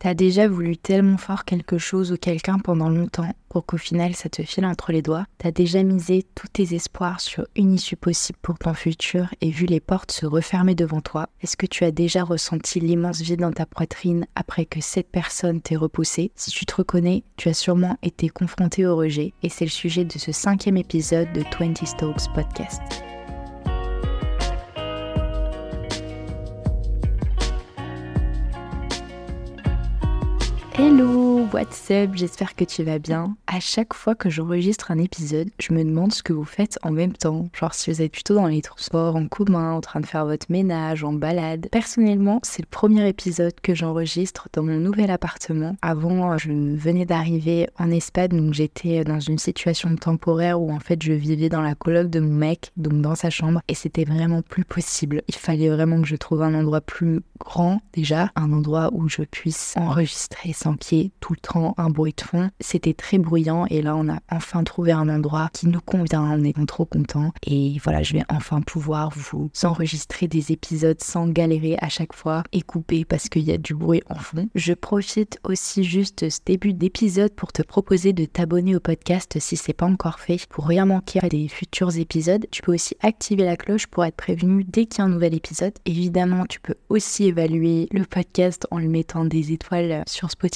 T'as déjà voulu tellement fort quelque chose ou quelqu'un pendant longtemps pour qu'au final ça te file entre les doigts. T'as déjà misé tous tes espoirs sur une issue possible pour ton futur et vu les portes se refermer devant toi. Est-ce que tu as déjà ressenti l'immense vide dans ta poitrine après que cette personne t'ait repoussé? Si tu te reconnais, tu as sûrement été confronté au rejet et c'est le sujet de ce cinquième épisode de 20 Stokes Podcast. Hello, what's up? J'espère que tu vas bien. À chaque fois que j'enregistre un épisode, je me demande ce que vous faites en même temps. Genre si vous êtes plutôt dans les transports en commun, en train de faire votre ménage, en balade. Personnellement, c'est le premier épisode que j'enregistre dans mon nouvel appartement. Avant, je venais d'arriver en Espagne, donc j'étais dans une situation temporaire où en fait je vivais dans la coloc de mon mec, donc dans sa chambre, et c'était vraiment plus possible. Il fallait vraiment que je trouve un endroit plus grand déjà, un endroit où je puisse enregistrer sans tout le temps un bruit de fond. C'était très bruyant et là on a enfin trouvé un endroit qui nous convient, on est trop content et voilà je vais enfin pouvoir vous enregistrer des épisodes sans galérer à chaque fois et couper parce qu'il y a du bruit en fond. Je profite aussi juste ce début d'épisode pour te proposer de t'abonner au podcast si c'est pas encore fait pour rien manquer des futurs épisodes. Tu peux aussi activer la cloche pour être prévenu dès qu'il y a un nouvel épisode. Évidemment tu peux aussi évaluer le podcast en le mettant des étoiles sur Spotify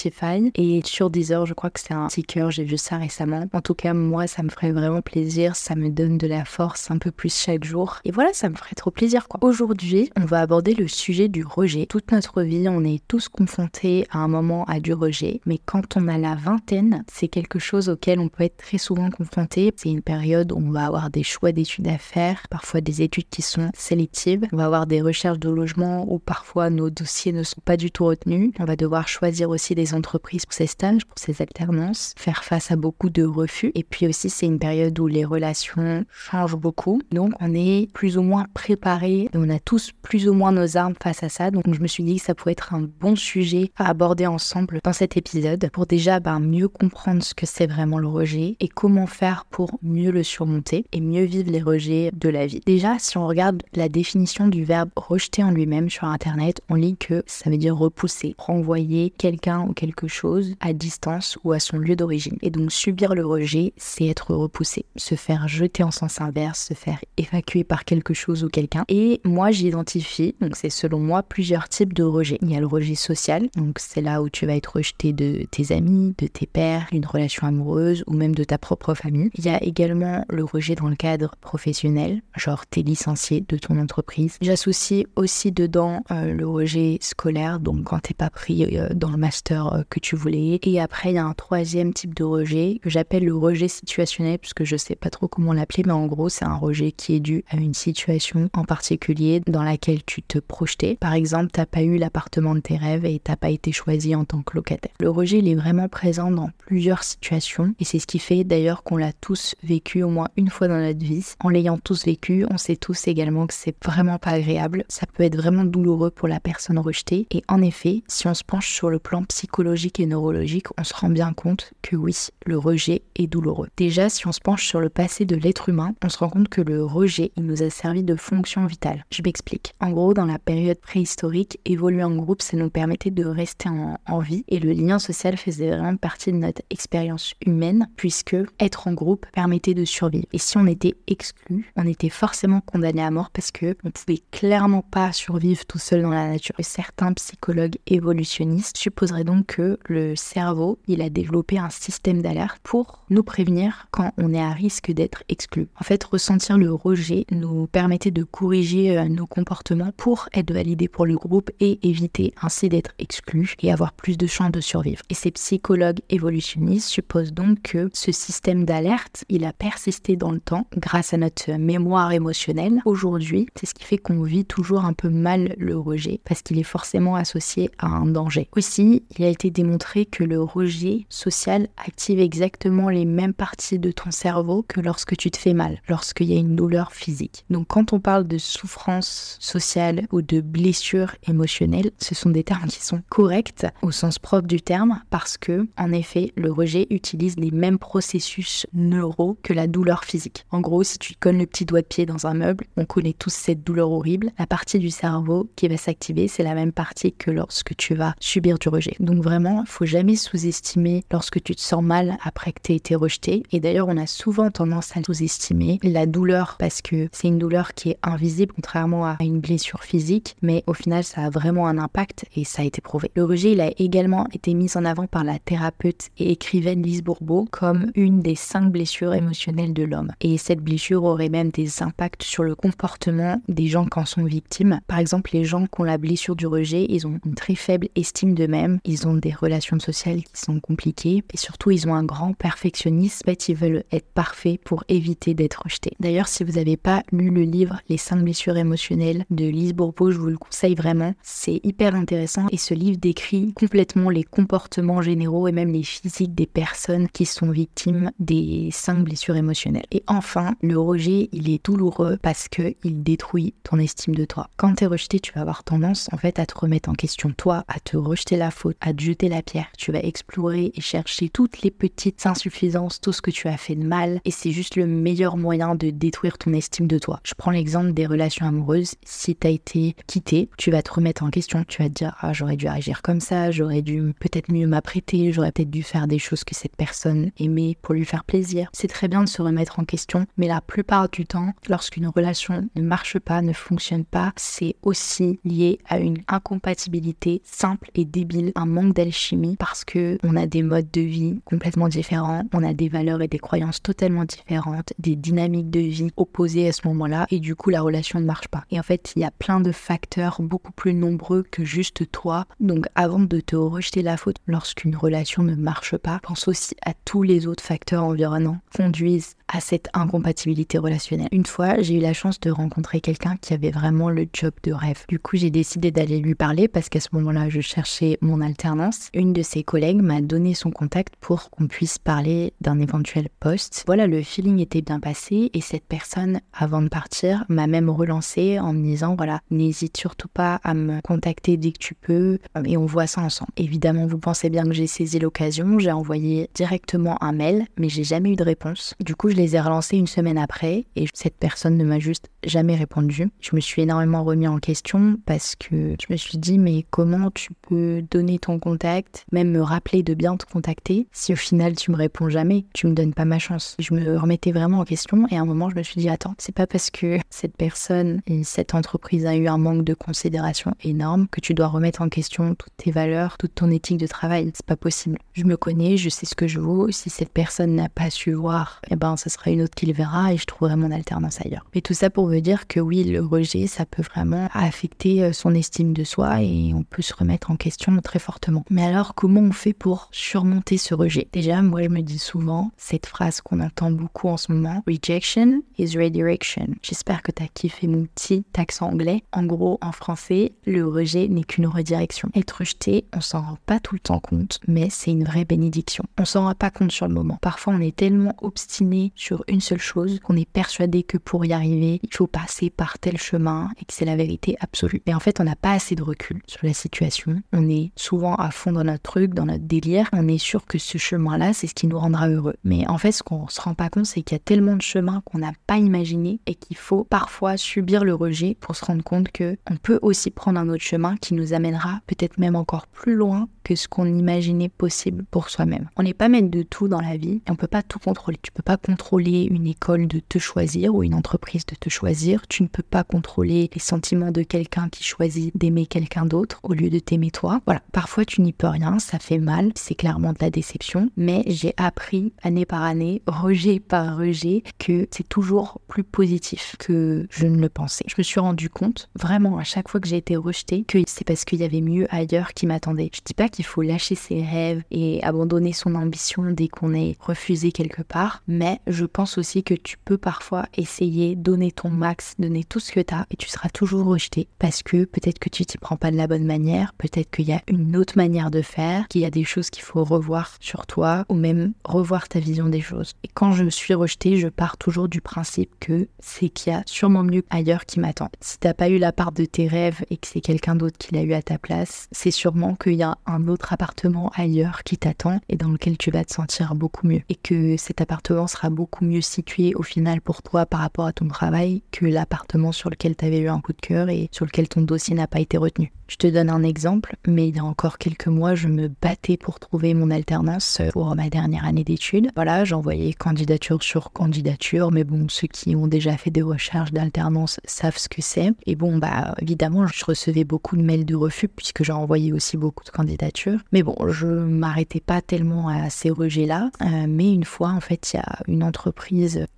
et sur Deezer, je crois que c'est un cœur, j'ai vu ça récemment. En tout cas, moi, ça me ferait vraiment plaisir, ça me donne de la force un peu plus chaque jour. Et voilà, ça me ferait trop plaisir quoi. Aujourd'hui, on va aborder le sujet du rejet. Toute notre vie, on est tous confrontés à un moment à du rejet, mais quand on a la vingtaine, c'est quelque chose auquel on peut être très souvent confronté. C'est une période où on va avoir des choix d'études à faire, parfois des études qui sont sélectives. On va avoir des recherches de logement où parfois nos dossiers ne sont pas du tout retenus. On va devoir choisir aussi des entreprises pour ces stages, pour ces alternances, faire face à beaucoup de refus. Et puis aussi, c'est une période où les relations changent beaucoup. Donc, on est plus ou moins préparé. On a tous plus ou moins nos armes face à ça. Donc, je me suis dit que ça pourrait être un bon sujet à aborder ensemble dans cet épisode pour déjà ben, mieux comprendre ce que c'est vraiment le rejet et comment faire pour mieux le surmonter et mieux vivre les rejets de la vie. Déjà, si on regarde la définition du verbe rejeter en lui-même sur Internet, on lit que ça veut dire repousser, renvoyer quelqu'un ou quelque chose à distance ou à son lieu d'origine. Et donc subir le rejet, c'est être repoussé, se faire jeter en sens inverse, se faire évacuer par quelque chose ou quelqu'un. Et moi, j'identifie, donc c'est selon moi, plusieurs types de rejet. Il y a le rejet social, donc c'est là où tu vas être rejeté de tes amis, de tes pères, une relation amoureuse ou même de ta propre famille. Il y a également le rejet dans le cadre professionnel, genre t'es licencié de ton entreprise. J'associe aussi dedans euh, le rejet scolaire, donc quand t'es pas pris euh, dans le master euh, que tu voulais. Et après, il y a un troisième type de rejet que j'appelle le rejet situationnel, puisque je sais pas trop comment l'appeler, mais en gros, c'est un rejet qui est dû à une situation en particulier dans laquelle tu te projetais. Par exemple, t'as pas eu l'appartement de tes rêves et t'as pas été choisi en tant que locataire. Le rejet, il est vraiment présent dans plusieurs situations et c'est ce qui fait d'ailleurs qu'on l'a tous vécu au moins une fois dans notre vie. En l'ayant tous vécu, on sait tous également que c'est vraiment pas agréable. Ça peut être vraiment douloureux pour la personne rejetée et en effet, si on se penche sur le plan psychologique, et neurologique, on se rend bien compte que oui, le rejet est douloureux. Déjà, si on se penche sur le passé de l'être humain, on se rend compte que le rejet, il nous a servi de fonction vitale. Je m'explique. En gros, dans la période préhistorique, évoluer en groupe, ça nous permettait de rester en, en vie et le lien social faisait vraiment partie de notre expérience humaine puisque être en groupe permettait de survivre. Et si on était exclu, on était forcément condamné à mort parce que on pouvait clairement pas survivre tout seul dans la nature. Et certains psychologues évolutionnistes supposeraient donc que le cerveau, il a développé un système d'alerte pour nous prévenir quand on est à risque d'être exclu. En fait, ressentir le rejet nous permettait de corriger euh, nos comportements pour être validé pour le groupe et éviter ainsi d'être exclu et avoir plus de chances de survivre. Et ces psychologues évolutionnistes supposent donc que ce système d'alerte, il a persisté dans le temps grâce à notre mémoire émotionnelle. Aujourd'hui, c'est ce qui fait qu'on vit toujours un peu mal le rejet parce qu'il est forcément associé à un danger. Aussi, il a été démontré que le rejet social active exactement les mêmes parties de ton cerveau que lorsque tu te fais mal, lorsqu'il y a une douleur physique. Donc quand on parle de souffrance sociale ou de blessure émotionnelle, ce sont des termes qui sont corrects au sens propre du terme parce que, en effet, le rejet utilise les mêmes processus neuraux que la douleur physique. En gros, si tu cognes le petit doigt de pied dans un meuble, on connaît tous cette douleur horrible. La partie du cerveau qui va s'activer, c'est la même partie que lorsque tu vas subir du rejet. Donc vraiment, faut jamais sous-estimer lorsque tu te sens mal après que tu aies été rejeté. Et d'ailleurs, on a souvent tendance à sous-estimer la douleur parce que c'est une douleur qui est invisible contrairement à une blessure physique, mais au final, ça a vraiment un impact et ça a été prouvé. Le rejet, il a également été mis en avant par la thérapeute et écrivaine Lise Bourbeau comme une des cinq blessures émotionnelles de l'homme. Et cette blessure aurait même des impacts sur le comportement des gens qui en sont victimes. Par exemple, les gens qui ont la blessure du rejet, ils ont une très faible estime d'eux-mêmes, ont des relations sociales qui sont compliquées et surtout ils ont un grand perfectionnisme. En fait, ils veulent être parfaits pour éviter d'être rejetés. D'ailleurs, si vous n'avez pas lu le livre Les 5 blessures émotionnelles de Lise Bourbeau, je vous le conseille vraiment. C'est hyper intéressant et ce livre décrit complètement les comportements généraux et même les physiques des personnes qui sont victimes des 5 blessures émotionnelles. Et enfin, le rejet, il est douloureux parce que il détruit ton estime de toi. Quand tu es rejeté, tu vas avoir tendance en fait à te remettre en question toi, à te rejeter la faute, à te jeter la pierre. Tu vas explorer et chercher toutes les petites insuffisances, tout ce que tu as fait de mal et c'est juste le meilleur moyen de détruire ton estime de toi. Je prends l'exemple des relations amoureuses. Si tu as été quitté, tu vas te remettre en question, tu vas te dire ah j'aurais dû agir comme ça, j'aurais dû peut-être mieux m'apprêter, j'aurais peut-être dû faire des choses que cette personne aimait pour lui faire plaisir. C'est très bien de se remettre en question, mais la plupart du temps, lorsqu'une relation ne marche pas, ne fonctionne pas, c'est aussi lié à une incompatibilité simple et débile, un manque d'alchimie parce que on a des modes de vie complètement différents, on a des valeurs et des croyances totalement différentes, des dynamiques de vie opposées à ce moment-là et du coup la relation ne marche pas. Et en fait, il y a plein de facteurs beaucoup plus nombreux que juste toi. Donc avant de te rejeter la faute lorsqu'une relation ne marche pas, pense aussi à tous les autres facteurs environnants conduisent à cette incompatibilité relationnelle. Une fois, j'ai eu la chance de rencontrer quelqu'un qui avait vraiment le job de rêve. Du coup, j'ai décidé d'aller lui parler parce qu'à ce moment-là, je cherchais mon alternance. Une de ses collègues m'a donné son contact pour qu'on puisse parler d'un éventuel poste. Voilà, le feeling était bien passé et cette personne, avant de partir, m'a même relancé en me disant voilà, n'hésite surtout pas à me contacter dès que tu peux et on voit ça ensemble. Évidemment, vous pensez bien que j'ai saisi l'occasion, j'ai envoyé directement un mail, mais j'ai jamais eu de réponse. Du coup, je les ai relancés une semaine après et cette personne ne m'a juste jamais répondu. Je me suis énormément remis en question parce que je me suis dit mais comment tu peux donner ton contact, même me rappeler de bien te contacter si au final tu me réponds jamais, tu me donnes pas ma chance. Je me remettais vraiment en question et à un moment je me suis dit attends, c'est pas parce que cette personne et cette entreprise a eu un manque de considération énorme que tu dois remettre en question toutes tes valeurs, toute ton éthique de travail. C'est pas possible. Je me connais, je sais ce que je vaux. Si cette personne n'a pas su voir, eh ben ce sera une autre qui le verra et je trouverai mon alternance ailleurs. Mais tout ça pour veut dire que oui, le rejet, ça peut vraiment affecter euh, son estime de soi et on peut se remettre en question très fortement. Mais alors, comment on fait pour surmonter ce rejet? Déjà, moi, je me dis souvent cette phrase qu'on entend beaucoup en ce moment Rejection is redirection. J'espère que tu as kiffé mon petit accent anglais. En gros, en français, le rejet n'est qu'une redirection. Être rejeté, on s'en rend pas tout le temps compte, mais c'est une vraie bénédiction. On s'en rend pas compte sur le moment. Parfois, on est tellement obstiné sur une seule chose qu'on est persuadé que pour y arriver, il faut passer par tel chemin et que c'est la vérité absolue. Mais en fait, on n'a pas assez de recul sur la situation. On est souvent à fond dans notre truc, dans notre délire. On est sûr que ce chemin-là, c'est ce qui nous rendra heureux. Mais en fait, ce qu'on se rend pas compte, c'est qu'il y a tellement de chemins qu'on n'a pas imaginé et qu'il faut parfois subir le rejet pour se rendre compte que on peut aussi prendre un autre chemin qui nous amènera peut-être même encore plus loin que ce qu'on imaginait possible pour soi-même. On n'est pas maître de tout dans la vie et on peut pas tout contrôler. Tu peux pas contrôler une école de te choisir ou une entreprise de te choisir tu ne peux pas contrôler les sentiments de quelqu'un qui choisit d'aimer quelqu'un d'autre au lieu de t'aimer toi. Voilà, parfois tu n'y peux rien, ça fait mal, c'est clairement de la déception, mais j'ai appris année par année, rejet par rejet, que c'est toujours plus positif que je ne le pensais. Je me suis rendu compte, vraiment, à chaque fois que j'ai été rejetée, que c'est parce qu'il y avait mieux ailleurs qui m'attendait. Je dis pas qu'il faut lâcher ses rêves et abandonner son ambition dès qu'on est refusé quelque part, mais je pense aussi que tu peux parfois essayer donner ton max, donner tout ce que tu as et tu seras toujours rejeté parce que peut-être que tu t'y prends pas de la bonne manière, peut-être qu'il y a une autre manière de faire, qu'il y a des choses qu'il faut revoir sur toi ou même revoir ta vision des choses. Et quand je me suis rejetée, je pars toujours du principe que c'est qu'il y a sûrement mieux ailleurs qui m'attend. Si t'as pas eu la part de tes rêves et que c'est quelqu'un d'autre qui l'a eu à ta place, c'est sûrement qu'il y a un autre appartement ailleurs qui t'attend et dans lequel tu vas te sentir beaucoup mieux et que cet appartement sera beaucoup beaucoup mieux situé au final pour toi par rapport à ton travail que l'appartement sur lequel tu avais eu un coup de cœur et sur lequel ton dossier n'a pas été retenu. Je te donne un exemple, mais il y a encore quelques mois, je me battais pour trouver mon alternance pour ma dernière année d'études. Voilà, j'envoyais candidature sur candidature, mais bon, ceux qui ont déjà fait des recherches d'alternance savent ce que c'est. Et bon, bah évidemment, je recevais beaucoup de mails de refus puisque j'ai envoyé aussi beaucoup de candidatures. Mais bon, je m'arrêtais pas tellement à ces rejets-là. Euh, mais une fois, en fait, il y a une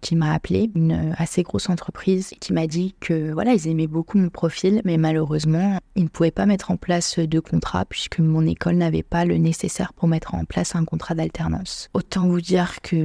qui m'a appelé, une assez grosse entreprise, qui m'a dit que voilà, ils aimaient beaucoup mon profil, mais malheureusement, ils ne pouvaient pas mettre en place de contrat puisque mon école n'avait pas le nécessaire pour mettre en place un contrat d'alternance. Autant vous dire que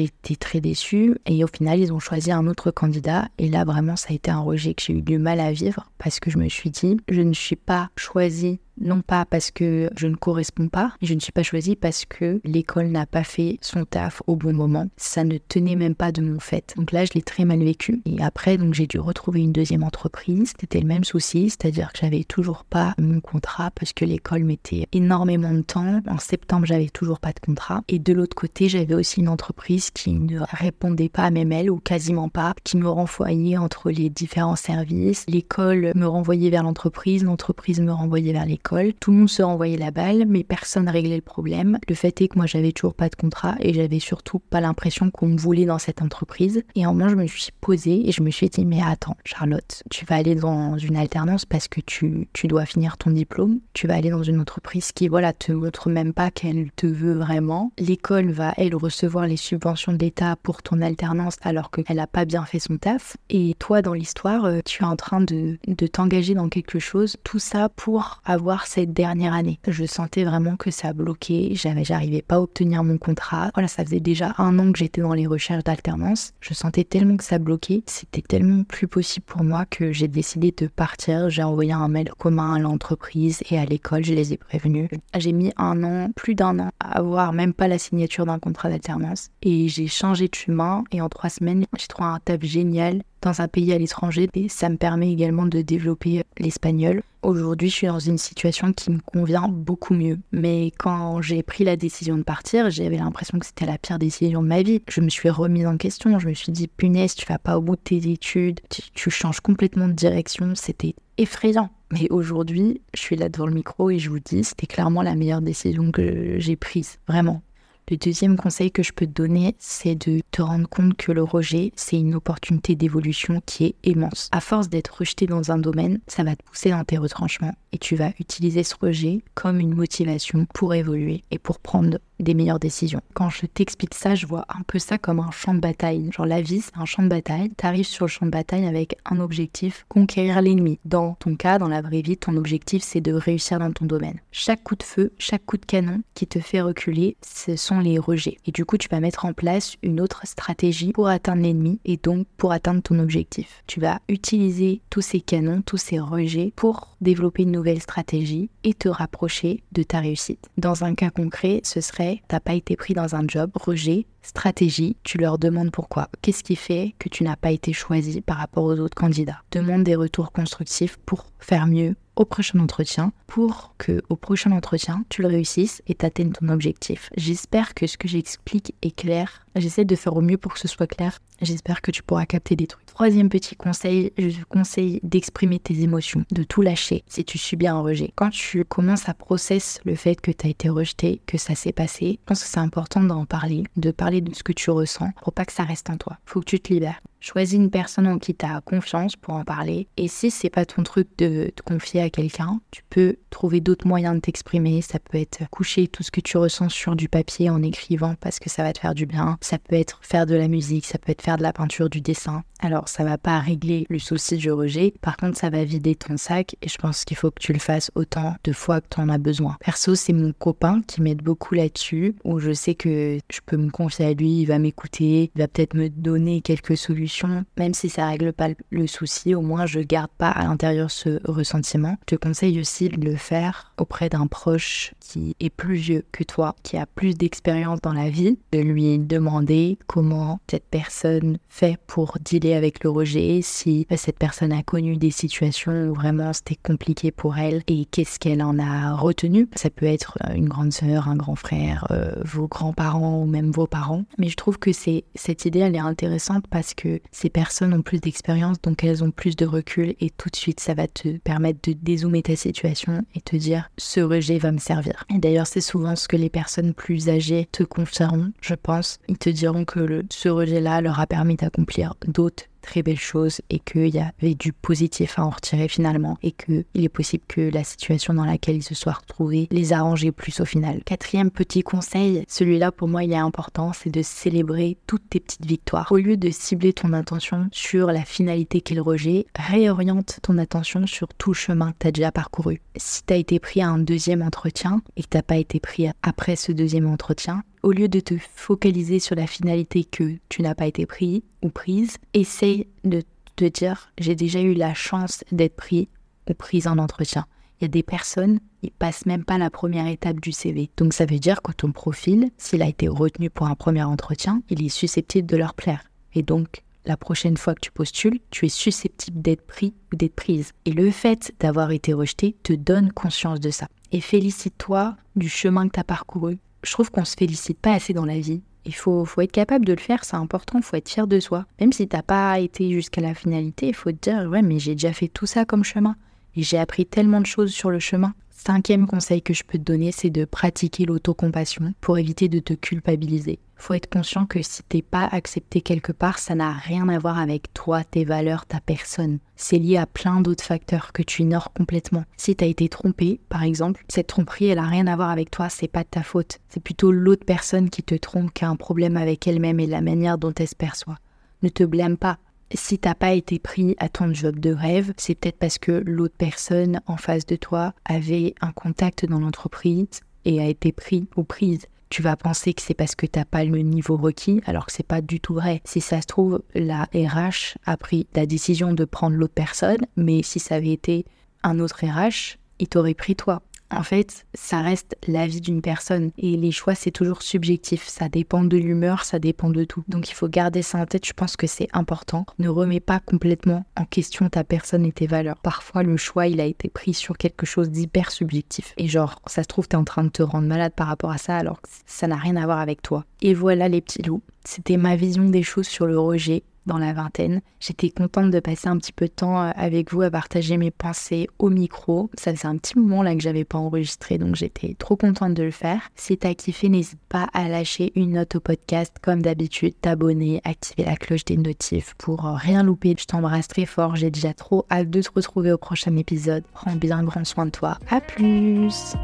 été très déçue et au final ils ont choisi un autre candidat et là vraiment ça a été un rejet que j'ai eu du mal à vivre parce que je me suis dit je ne suis pas choisie non pas parce que je ne corresponds pas, je ne suis pas choisie parce que l'école n'a pas fait son taf au bon moment. Ça ne tenait même pas de mon fait. Donc là, je l'ai très mal vécu. Et après, donc j'ai dû retrouver une deuxième entreprise. C'était le même souci, c'est-à-dire que j'avais toujours pas mon contrat parce que l'école mettait énormément de temps. En septembre, j'avais toujours pas de contrat. Et de l'autre côté, j'avais aussi une entreprise qui ne répondait pas à mes mails ou quasiment pas, qui me renvoyait entre les différents services. L'école me renvoyait vers l'entreprise, l'entreprise me renvoyait vers l'école tout le monde se renvoyait la balle, mais personne réglait le problème. Le fait est que moi, j'avais toujours pas de contrat et j'avais surtout pas l'impression qu'on me voulait dans cette entreprise. Et en moment, je me suis posée et je me suis dit, mais attends, Charlotte, tu vas aller dans une alternance parce que tu, tu dois finir ton diplôme. Tu vas aller dans une entreprise qui, voilà, te montre même pas qu'elle te veut vraiment. L'école va, elle, recevoir les subventions de l'État pour ton alternance alors qu'elle a pas bien fait son taf. Et toi, dans l'histoire, euh, tu es en train de, de t'engager dans quelque chose. Tout ça pour avoir cette dernière année. Je sentais vraiment que ça bloquait, j'avais, j'arrivais pas à obtenir mon contrat. Voilà, ça faisait déjà un an que j'étais dans les recherches d'alternance. Je sentais tellement que ça bloquait, c'était tellement plus possible pour moi que j'ai décidé de partir. J'ai envoyé un mail commun à l'entreprise et à l'école, je les ai prévenus. J'ai mis un an, plus d'un an, à avoir même pas la signature d'un contrat d'alternance. Et j'ai changé de chemin et en trois semaines, j'ai trouvé un taf génial dans un pays à l'étranger et ça me permet également de développer l'espagnol. Aujourd'hui, je suis dans une situation qui me convient beaucoup mieux. Mais quand j'ai pris la décision de partir, j'avais l'impression que c'était la pire décision de ma vie. Je me suis remise en question. Je me suis dit, punaise, tu vas pas au bout de tes études. Tu, changes complètement de direction. C'était effrayant. Mais aujourd'hui, je suis là devant le micro et je vous dis, c'était clairement la meilleure décision que j'ai prise. Vraiment. Le deuxième conseil que je peux te donner, c'est de te rendre compte que le rejet, c'est une opportunité d'évolution qui est immense. À force d'être rejeté dans un domaine, ça va te pousser dans tes retranchements et tu vas utiliser ce rejet comme une motivation pour évoluer et pour prendre des meilleures décisions. Quand je t'explique ça, je vois un peu ça comme un champ de bataille. Genre la vie, c'est un champ de bataille. Tu arrives sur le champ de bataille avec un objectif, conquérir l'ennemi. Dans ton cas, dans la vraie vie, ton objectif, c'est de réussir dans ton domaine. Chaque coup de feu, chaque coup de canon qui te fait reculer, ce sont les rejets. Et du coup, tu vas mettre en place une autre stratégie pour atteindre l'ennemi et donc pour atteindre ton objectif. Tu vas utiliser tous ces canons, tous ces rejets pour développer une stratégie et te rapprocher de ta réussite. Dans un cas concret, ce serait t'as pas été pris dans un job, rejet, stratégie, tu leur demandes pourquoi. Qu'est-ce qui fait que tu n'as pas été choisi par rapport aux autres candidats? Demande des retours constructifs pour faire mieux au prochain entretien pour que au prochain entretien tu le réussisses et t'atteignes ton objectif. J'espère que ce que j'explique est clair. J'essaie de faire au mieux pour que ce soit clair. J'espère que tu pourras capter des trucs. Troisième petit conseil, je te conseille d'exprimer tes émotions, de tout lâcher si tu subis un rejet. Quand tu commences à process le fait que tu as été rejeté, que ça s'est passé, je pense que c'est important d'en parler, de parler de ce que tu ressens pour pas que ça reste en toi. Faut que tu te libères. Choisis une personne en qui tu as confiance pour en parler. Et si c'est pas ton truc de te confier à quelqu'un, tu peux trouver d'autres moyens de t'exprimer. Ça peut être coucher tout ce que tu ressens sur du papier en écrivant parce que ça va te faire du bien. Ça peut être faire de la musique, ça peut être faire de la peinture, du dessin. Alors ça va pas régler le souci du rejet. Par contre, ça va vider ton sac et je pense qu'il faut que tu le fasses autant de fois que tu en as besoin. Perso, c'est mon copain qui m'aide beaucoup là-dessus où je sais que je peux me confier à lui, il va m'écouter, il va peut-être me donner quelques solutions même si ça règle pas le souci, au moins je garde pas à l'intérieur ce ressentiment. Je te conseille aussi de le faire auprès d'un proche qui est plus vieux que toi, qui a plus d'expérience dans la vie, de lui demander comment cette personne fait pour dealer avec le rejet, si cette personne a connu des situations où vraiment c'était compliqué pour elle et qu'est-ce qu'elle en a retenu. Ça peut être une grande sœur, un grand frère, euh, vos grands-parents ou même vos parents. Mais je trouve que c'est cette idée, elle est intéressante parce que ces personnes ont plus d'expérience, donc elles ont plus de recul et tout de suite ça va te permettre de dézoomer ta situation et te dire ce rejet va me servir. Et d'ailleurs c'est souvent ce que les personnes plus âgées te confieront, je pense. Ils te diront que ce rejet-là leur a permis d'accomplir d'autres très belle chose et qu'il y avait du positif à en retirer finalement et qu'il est possible que la situation dans laquelle ils se soient retrouvés les arrangeait plus au final. Quatrième petit conseil, celui-là pour moi il est important, c'est de célébrer toutes tes petites victoires. Au lieu de cibler ton attention sur la finalité le rejet, réoriente ton attention sur tout chemin que tu déjà parcouru. Si tu as été pris à un deuxième entretien et que tu pas été pris après ce deuxième entretien, au lieu de te focaliser sur la finalité que tu n'as pas été pris ou prise, essaye de te dire j'ai déjà eu la chance d'être pris ou prise en entretien. Il y a des personnes, ils passent même pas la première étape du CV. Donc ça veut dire que ton profil, s'il a été retenu pour un premier entretien, il est susceptible de leur plaire. Et donc la prochaine fois que tu postules, tu es susceptible d'être pris ou d'être prise. Et le fait d'avoir été rejeté te donne conscience de ça. Et félicite-toi du chemin que tu as parcouru, je trouve qu'on se félicite pas assez dans la vie. Il faut, faut être capable de le faire, c'est important, il faut être fier de soi. Même si t'as pas été jusqu'à la finalité, il faut te dire ouais mais j'ai déjà fait tout ça comme chemin. Et j'ai appris tellement de choses sur le chemin. Cinquième conseil que je peux te donner, c'est de pratiquer l'autocompassion pour éviter de te culpabiliser faut être conscient que si t'es pas accepté quelque part, ça n'a rien à voir avec toi, tes valeurs, ta personne. C'est lié à plein d'autres facteurs que tu ignores complètement. Si t'as été trompé, par exemple, cette tromperie, elle a rien à voir avec toi, c'est pas de ta faute. C'est plutôt l'autre personne qui te trompe qui a un problème avec elle-même et la manière dont elle se perçoit. Ne te blâme pas. Si t'as pas été pris à ton job de rêve, c'est peut-être parce que l'autre personne en face de toi avait un contact dans l'entreprise et a été pris ou prise tu vas penser que c'est parce que t'as pas le niveau requis, alors que c'est pas du tout vrai. Si ça se trouve, la RH a pris la décision de prendre l'autre personne, mais si ça avait été un autre RH, il t'aurait pris toi. En fait, ça reste la vie d'une personne et les choix, c'est toujours subjectif. Ça dépend de l'humeur, ça dépend de tout. Donc il faut garder ça en tête, je pense que c'est important. Ne remets pas complètement en question ta personne et tes valeurs. Parfois, le choix, il a été pris sur quelque chose d'hyper subjectif. Et genre, ça se trouve, t'es en train de te rendre malade par rapport à ça alors que ça n'a rien à voir avec toi. Et voilà les petits loups. C'était ma vision des choses sur le rejet la vingtaine. J'étais contente de passer un petit peu de temps euh, avec vous à partager mes pensées au micro. Ça faisait un petit moment là que j'avais pas enregistré, donc j'étais trop contente de le faire. Si t'as kiffé, n'hésite pas à lâcher une note au podcast comme d'habitude, t'abonner, activer la cloche des notifs pour euh, rien louper. Je t'embrasse très fort, j'ai déjà trop hâte de te retrouver au prochain épisode. Prends bien grand soin de toi. À plus